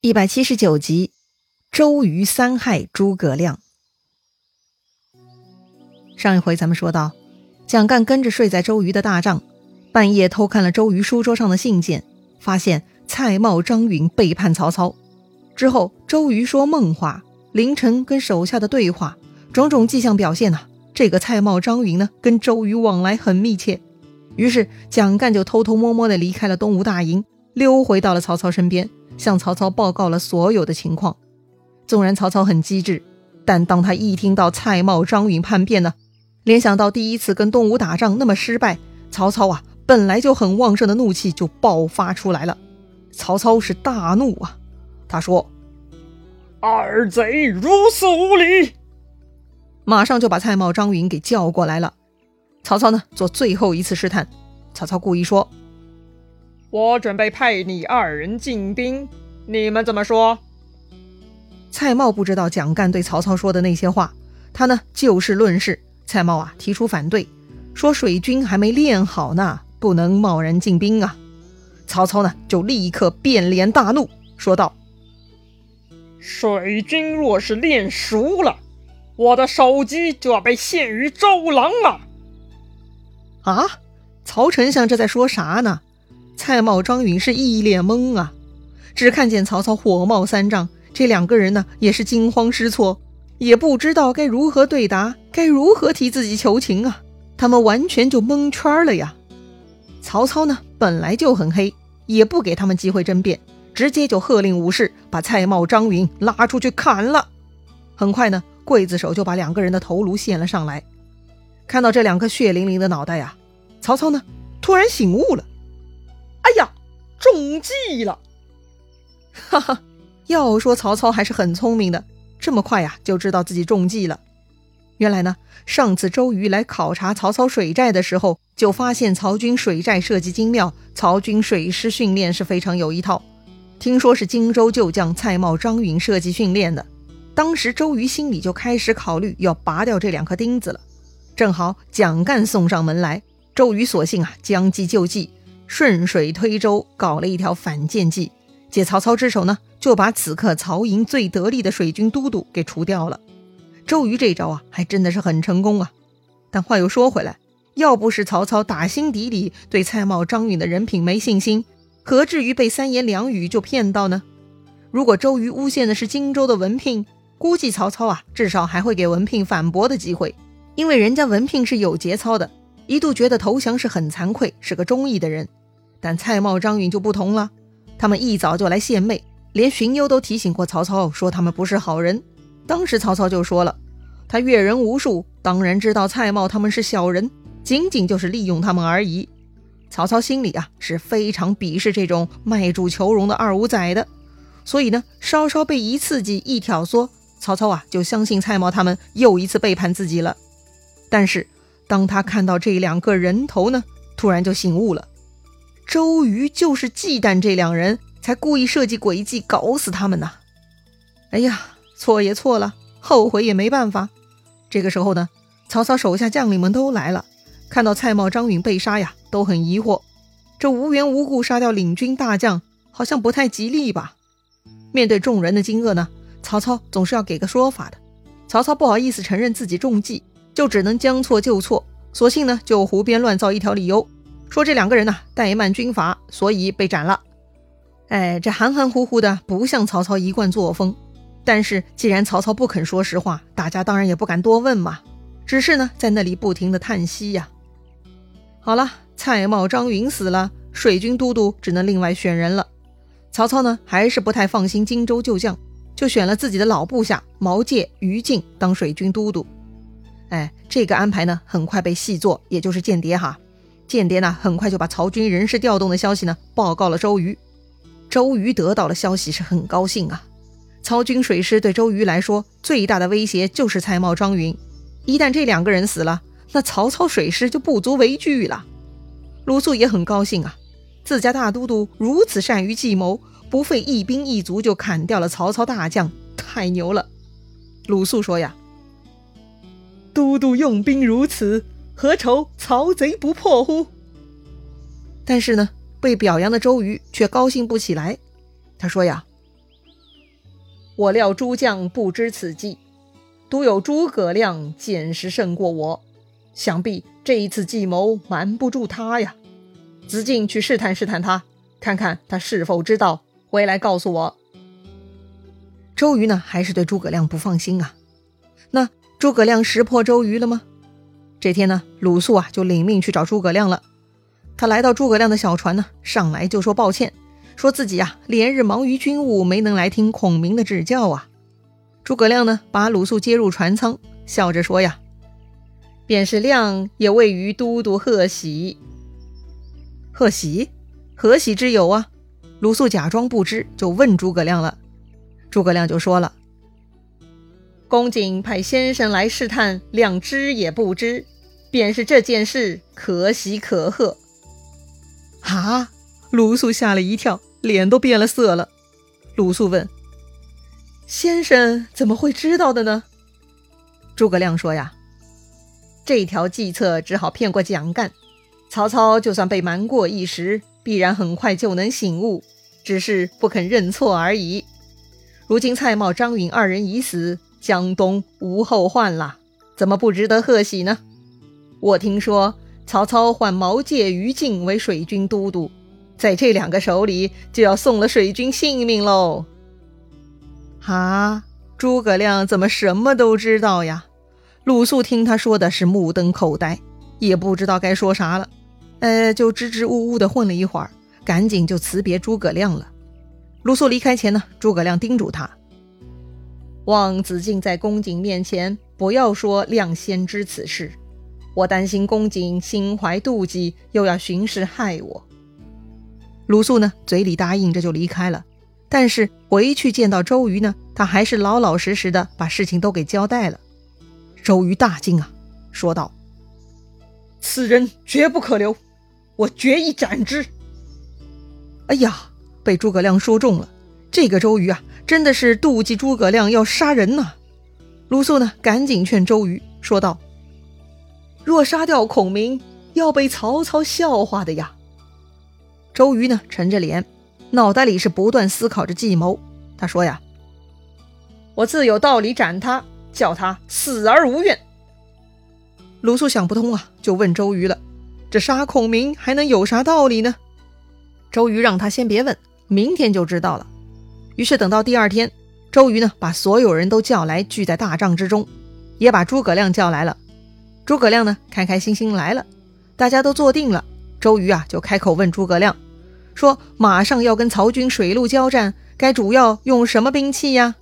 一百七十九集，周瑜三害诸葛亮。上一回咱们说到，蒋干跟着睡在周瑜的大帐，半夜偷看了周瑜书桌上的信件，发现蔡瑁、张允背叛曹操。之后，周瑜说梦话，凌晨跟手下的对话，种种迹象表现呐，这个蔡瑁、张允呢，跟周瑜往来很密切。于是，蒋干就偷偷摸摸的离开了东吴大营，溜回到了曹操身边。向曹操报告了所有的情况。纵然曹操很机智，但当他一听到蔡瑁、张允叛变呢，联想到第一次跟东吴打仗那么失败，曹操啊本来就很旺盛的怒气就爆发出来了。曹操是大怒啊，他说：“二贼如此无礼！”马上就把蔡瑁、张允给叫过来了。曹操呢做最后一次试探，曹操故意说。我准备派你二人进兵，你们怎么说？蔡瑁不知道蒋干对曹操说的那些话，他呢就事论事。蔡瑁啊提出反对，说水军还没练好呢，不能贸然进兵啊。曹操呢就立刻变脸大怒，说道：“水军若是练熟了，我的首级就要被献于周郎了。”啊，曹丞相这在说啥呢？蔡瑁、张允是一脸懵啊，只看见曹操火冒三丈，这两个人呢也是惊慌失措，也不知道该如何对答，该如何替自己求情啊！他们完全就蒙圈了呀。曹操呢本来就很黑，也不给他们机会争辩，直接就喝令武士把蔡瑁、张允拉出去砍了。很快呢，刽子手就把两个人的头颅献了上来。看到这两颗血淋淋的脑袋呀，曹操呢突然醒悟了。中计了！哈哈，要说曹操还是很聪明的，这么快呀就知道自己中计了。原来呢，上次周瑜来考察曹操水寨的时候，就发现曹军水寨设计精妙，曹军水师训练是非常有一套。听说是荆州旧将蔡瑁、张允设计训练的。当时周瑜心里就开始考虑要拔掉这两颗钉子了。正好蒋干送上门来，周瑜索性啊将计就计。顺水推舟，搞了一条反间计，借曹操之手呢，就把此刻曹营最得力的水军都督给除掉了。周瑜这招啊，还真的是很成功啊。但话又说回来，要不是曹操打心底里对蔡瑁、张允的人品没信心，何至于被三言两语就骗到呢？如果周瑜诬陷的是荆州的文聘，估计曹操啊，至少还会给文聘反驳的机会，因为人家文聘是有节操的，一度觉得投降是很惭愧，是个忠义的人。但蔡瑁、张允就不同了，他们一早就来献媚，连荀攸都提醒过曹操，说他们不是好人。当时曹操就说了，他阅人无数，当然知道蔡瑁他们是小人，仅仅就是利用他们而已。曹操心里啊是非常鄙视这种卖主求荣的二五仔的，所以呢，稍稍被一刺激、一挑唆，曹操啊就相信蔡瑁他们又一次背叛自己了。但是当他看到这两个人头呢，突然就醒悟了。周瑜就是忌惮这两人，才故意设计诡计搞死他们呐！哎呀，错也错了，后悔也没办法。这个时候呢，曹操手下将领们都来了，看到蔡瑁、张允被杀呀，都很疑惑。这无缘无故杀掉领军大将，好像不太吉利吧？面对众人的惊愕呢，曹操总是要给个说法的。曹操不好意思承认自己中计，就只能将错就错，索性呢就胡编乱造一条理由。说这两个人呢怠慢军阀，所以被斩了。哎，这含含糊糊的，不像曹操一贯作风。但是既然曹操不肯说实话，大家当然也不敢多问嘛。只是呢，在那里不停的叹息呀。好了，蔡瑁、张允死了，水军都督只能另外选人了。曹操呢，还是不太放心荆州旧将，就选了自己的老部下毛玠、于禁当水军都督。哎，这个安排呢，很快被细作，也就是间谍哈。间谍呢，很快就把曹军人事调动的消息呢报告了周瑜。周瑜得到了消息是很高兴啊。曹军水师对周瑜来说最大的威胁就是蔡瑁、张允，一旦这两个人死了，那曹操水师就不足为惧了。鲁肃也很高兴啊，自家大都督如此善于计谋，不费一兵一卒就砍掉了曹操大将，太牛了。鲁肃说呀：“都督用兵如此。”何愁曹贼不破乎？但是呢，被表扬的周瑜却高兴不起来。他说呀：“我料诸将不知此计，独有诸葛亮见识胜过我，想必这一次计谋瞒不住他呀。子敬去试探试探他，看看他是否知道，回来告诉我。周瑜呢，还是对诸葛亮不放心啊。那诸葛亮识破周瑜了吗？这天呢，鲁肃啊就领命去找诸葛亮了。他来到诸葛亮的小船呢，上来就说抱歉，说自己呀连日忙于军务，没能来听孔明的指教啊。诸葛亮呢把鲁肃接入船舱，笑着说呀：“便是亮也未于都督贺喜。”贺喜，何喜之有啊？鲁肃假装不知，就问诸葛亮了。诸葛亮就说了：“公瑾派先生来试探，亮知也不知，便是这件事可喜可贺。”啊！鲁肃吓了一跳，脸都变了色了。鲁肃问：“先生怎么会知道的呢？”诸葛亮说：“呀，这条计策只好骗过蒋干。曹操就算被瞒过一时，必然很快就能醒悟，只是不肯认错而已。如今蔡瑁、张允二人已死，江东无后患了，怎么不值得贺喜呢？我听说。”曹操换毛玠、于禁为水军都督，在这两个手里就要送了水军性命喽！啊，诸葛亮怎么什么都知道呀？鲁肃听他说的是目瞪口呆，也不知道该说啥了。呃，就支支吾吾的混了一会儿，赶紧就辞别诸葛亮了。鲁肃离开前呢，诸葛亮叮嘱他：望子敬在公瑾面前不要说亮先知此事。我担心公瑾心怀妒忌，又要寻事害我。鲁肃呢，嘴里答应着就离开了。但是回去见到周瑜呢，他还是老老实实的把事情都给交代了。周瑜大惊啊，说道：“此人绝不可留，我决意斩之。”哎呀，被诸葛亮说中了。这个周瑜啊，真的是妒忌诸葛亮要杀人呐。鲁肃呢，赶紧劝周瑜说道。若杀掉孔明，要被曹操笑话的呀！周瑜呢，沉着脸，脑袋里是不断思考着计谋。他说呀：“我自有道理斩他，叫他死而无怨。”鲁肃想不通啊，就问周瑜了：“这杀孔明还能有啥道理呢？”周瑜让他先别问，明天就知道了。于是等到第二天，周瑜呢，把所有人都叫来，聚在大帐之中，也把诸葛亮叫来了。诸葛亮呢，开开心心来了，大家都坐定了。周瑜啊，就开口问诸葛亮，说：“马上要跟曹军水陆交战，该主要用什么兵器呀？”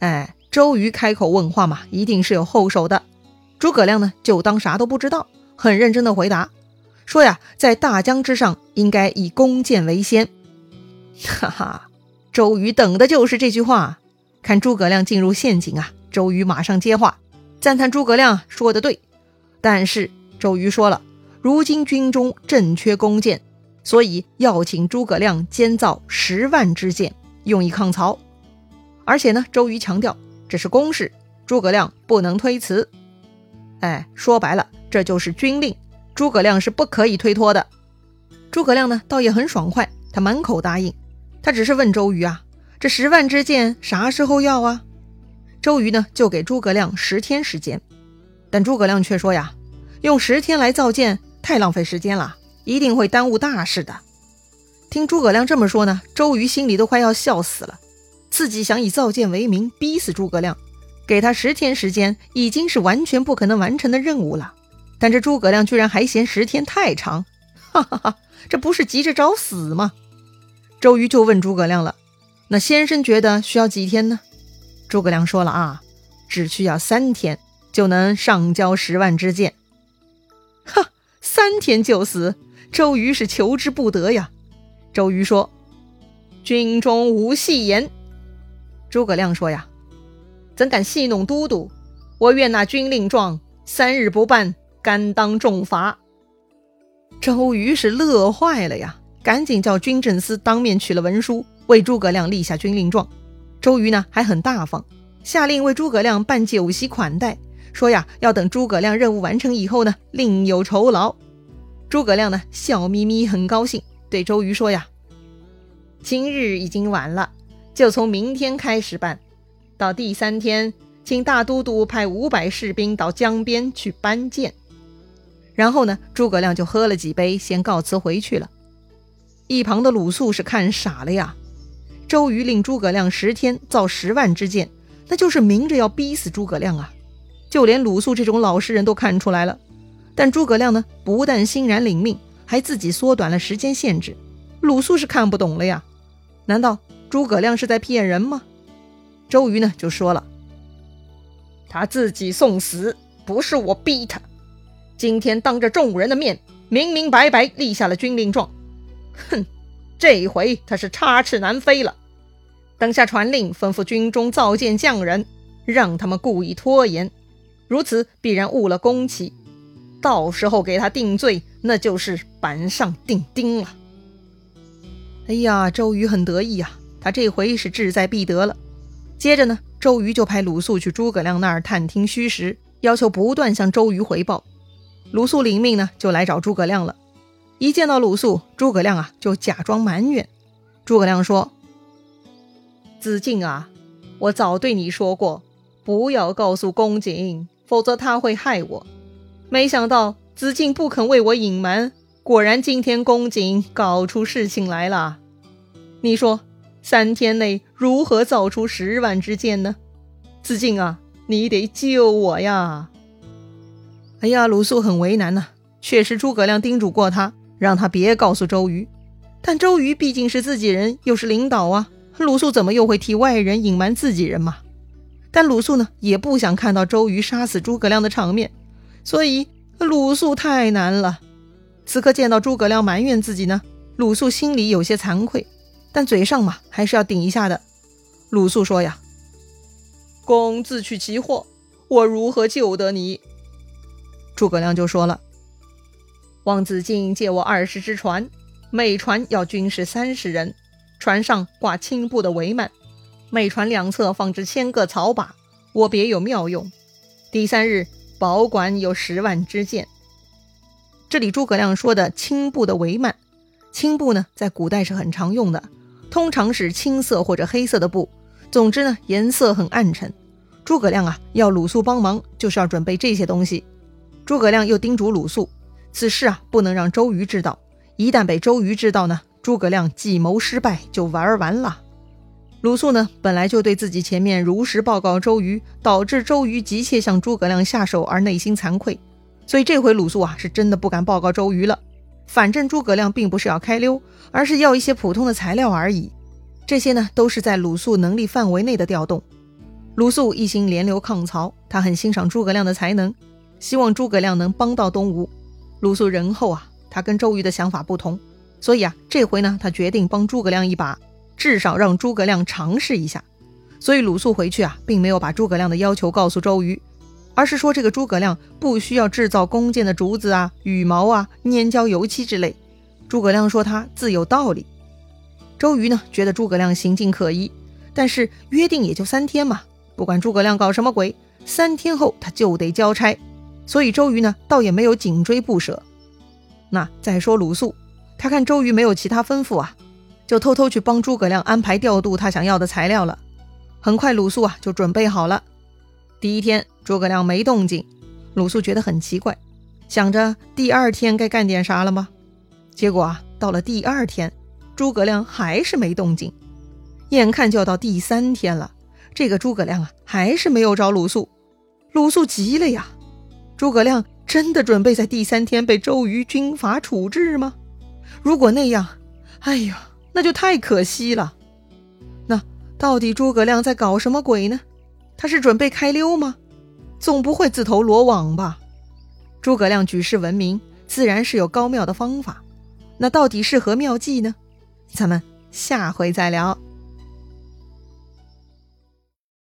哎，周瑜开口问话嘛，一定是有后手的。诸葛亮呢，就当啥都不知道，很认真的回答，说：“呀，在大江之上，应该以弓箭为先。”哈哈，周瑜等的就是这句话。看诸葛亮进入陷阱啊，周瑜马上接话。赞叹诸葛亮说的对，但是周瑜说了，如今军中正缺弓箭，所以要请诸葛亮监造十万支箭，用以抗曹。而且呢，周瑜强调这是公事，诸葛亮不能推辞。哎，说白了，这就是军令，诸葛亮是不可以推脱的。诸葛亮呢，倒也很爽快，他满口答应。他只是问周瑜啊，这十万支箭啥时候要啊？周瑜呢，就给诸葛亮十天时间，但诸葛亮却说呀，用十天来造箭太浪费时间了，一定会耽误大事的。听诸葛亮这么说呢，周瑜心里都快要笑死了。自己想以造箭为名逼死诸葛亮，给他十天时间已经是完全不可能完成的任务了。但这诸葛亮居然还嫌十天太长，哈哈哈，这不是急着找死吗？周瑜就问诸葛亮了，那先生觉得需要几天呢？诸葛亮说了啊，只需要三天就能上交十万支箭。哈，三天就死，周瑜是求之不得呀。周瑜说：“军中无戏言。”诸葛亮说呀：“怎敢戏弄都督？我愿那军令状，三日不办，甘当重罚。”周瑜是乐坏了呀，赶紧叫军政司当面取了文书，为诸葛亮立下军令状。周瑜呢还很大方，下令为诸葛亮办酒席款待，说呀要等诸葛亮任务完成以后呢另有酬劳。诸葛亮呢笑眯眯，很高兴，对周瑜说呀：“今日已经晚了，就从明天开始办，到第三天，请大都督派五百士兵到江边去搬箭。然后呢，诸葛亮就喝了几杯，先告辞回去了。一旁的鲁肃是看傻了呀。周瑜令诸葛亮十天造十万支箭，那就是明着要逼死诸葛亮啊！就连鲁肃这种老实人都看出来了。但诸葛亮呢，不但欣然领命，还自己缩短了时间限制。鲁肃是看不懂了呀，难道诸葛亮是在骗人吗？周瑜呢就说了：“他自己送死，不是我逼他。今天当着众人的面，明明白白立下了军令状。哼，这一回他是插翅难飞了。等下传令，吩咐军中造箭匠人，让他们故意拖延，如此必然误了工期。”到时候给他定罪，那就是板上钉钉了。哎呀，周瑜很得意呀，他这回是志在必得了。接着呢，周瑜就派鲁肃去诸葛亮那儿探听虚实，要求不断向周瑜回报。鲁肃领命呢，就来找诸葛亮了。一见到鲁肃，诸葛亮啊就假装埋怨。诸葛亮说：“子敬啊，我早对你说过，不要告诉公瑾，否则他会害我。”没想到子敬不肯为我隐瞒，果然今天公瑾搞出事情来了。你说三天内如何造出十万支箭呢？子敬啊，你得救我呀！哎呀，鲁肃很为难呐。确实，诸葛亮叮嘱过他，让他别告诉周瑜。但周瑜毕竟是自己人，又是领导啊，鲁肃怎么又会替外人隐瞒自己人嘛？但鲁肃呢，也不想看到周瑜杀死诸葛亮的场面。所以鲁肃太难了。此刻见到诸葛亮埋怨自己呢，鲁肃心里有些惭愧，但嘴上嘛还是要顶一下的。鲁肃说呀：“公自取其祸，我如何救得你？”诸葛亮就说了：“望子敬借我二十只船，每船要军士三十人，船上挂青布的帷幔，每船两侧放置千个草靶，我别有妙用。第三日。”保管有十万支箭。这里诸葛亮说的青布的帷幔，青布呢，在古代是很常用的，通常是青色或者黑色的布，总之呢，颜色很暗沉。诸葛亮啊，要鲁肃帮忙，就是要准备这些东西。诸葛亮又叮嘱鲁肃，此事啊，不能让周瑜知道，一旦被周瑜知道呢，诸葛亮计谋失败，就玩完了。鲁肃呢，本来就对自己前面如实报告周瑜，导致周瑜急切向诸葛亮下手而内心惭愧，所以这回鲁肃啊是真的不敢报告周瑜了。反正诸葛亮并不是要开溜，而是要一些普通的材料而已。这些呢都是在鲁肃能力范围内的调动。鲁肃一心联刘抗曹，他很欣赏诸葛亮的才能，希望诸葛亮能帮到东吴。鲁肃仁厚啊，他跟周瑜的想法不同，所以啊这回呢他决定帮诸葛亮一把。至少让诸葛亮尝试一下，所以鲁肃回去啊，并没有把诸葛亮的要求告诉周瑜，而是说这个诸葛亮不需要制造弓箭的竹子啊、羽毛啊、粘胶油漆之类。诸葛亮说他自有道理。周瑜呢，觉得诸葛亮行径可疑，但是约定也就三天嘛，不管诸葛亮搞什么鬼，三天后他就得交差，所以周瑜呢，倒也没有紧追不舍。那再说鲁肃，他看周瑜没有其他吩咐啊。就偷偷去帮诸葛亮安排调度他想要的材料了。很快，鲁肃啊就准备好了。第一天，诸葛亮没动静，鲁肃觉得很奇怪，想着第二天该干点啥了吗？结果啊，到了第二天，诸葛亮还是没动静。眼看就要到第三天了，这个诸葛亮啊还是没有找鲁肃。鲁肃急了呀！诸葛亮真的准备在第三天被周瑜军法处置吗？如果那样，哎呀！那就太可惜了。那到底诸葛亮在搞什么鬼呢？他是准备开溜吗？总不会自投罗网吧？诸葛亮举世闻名，自然是有高妙的方法。那到底是何妙计呢？咱们下回再聊。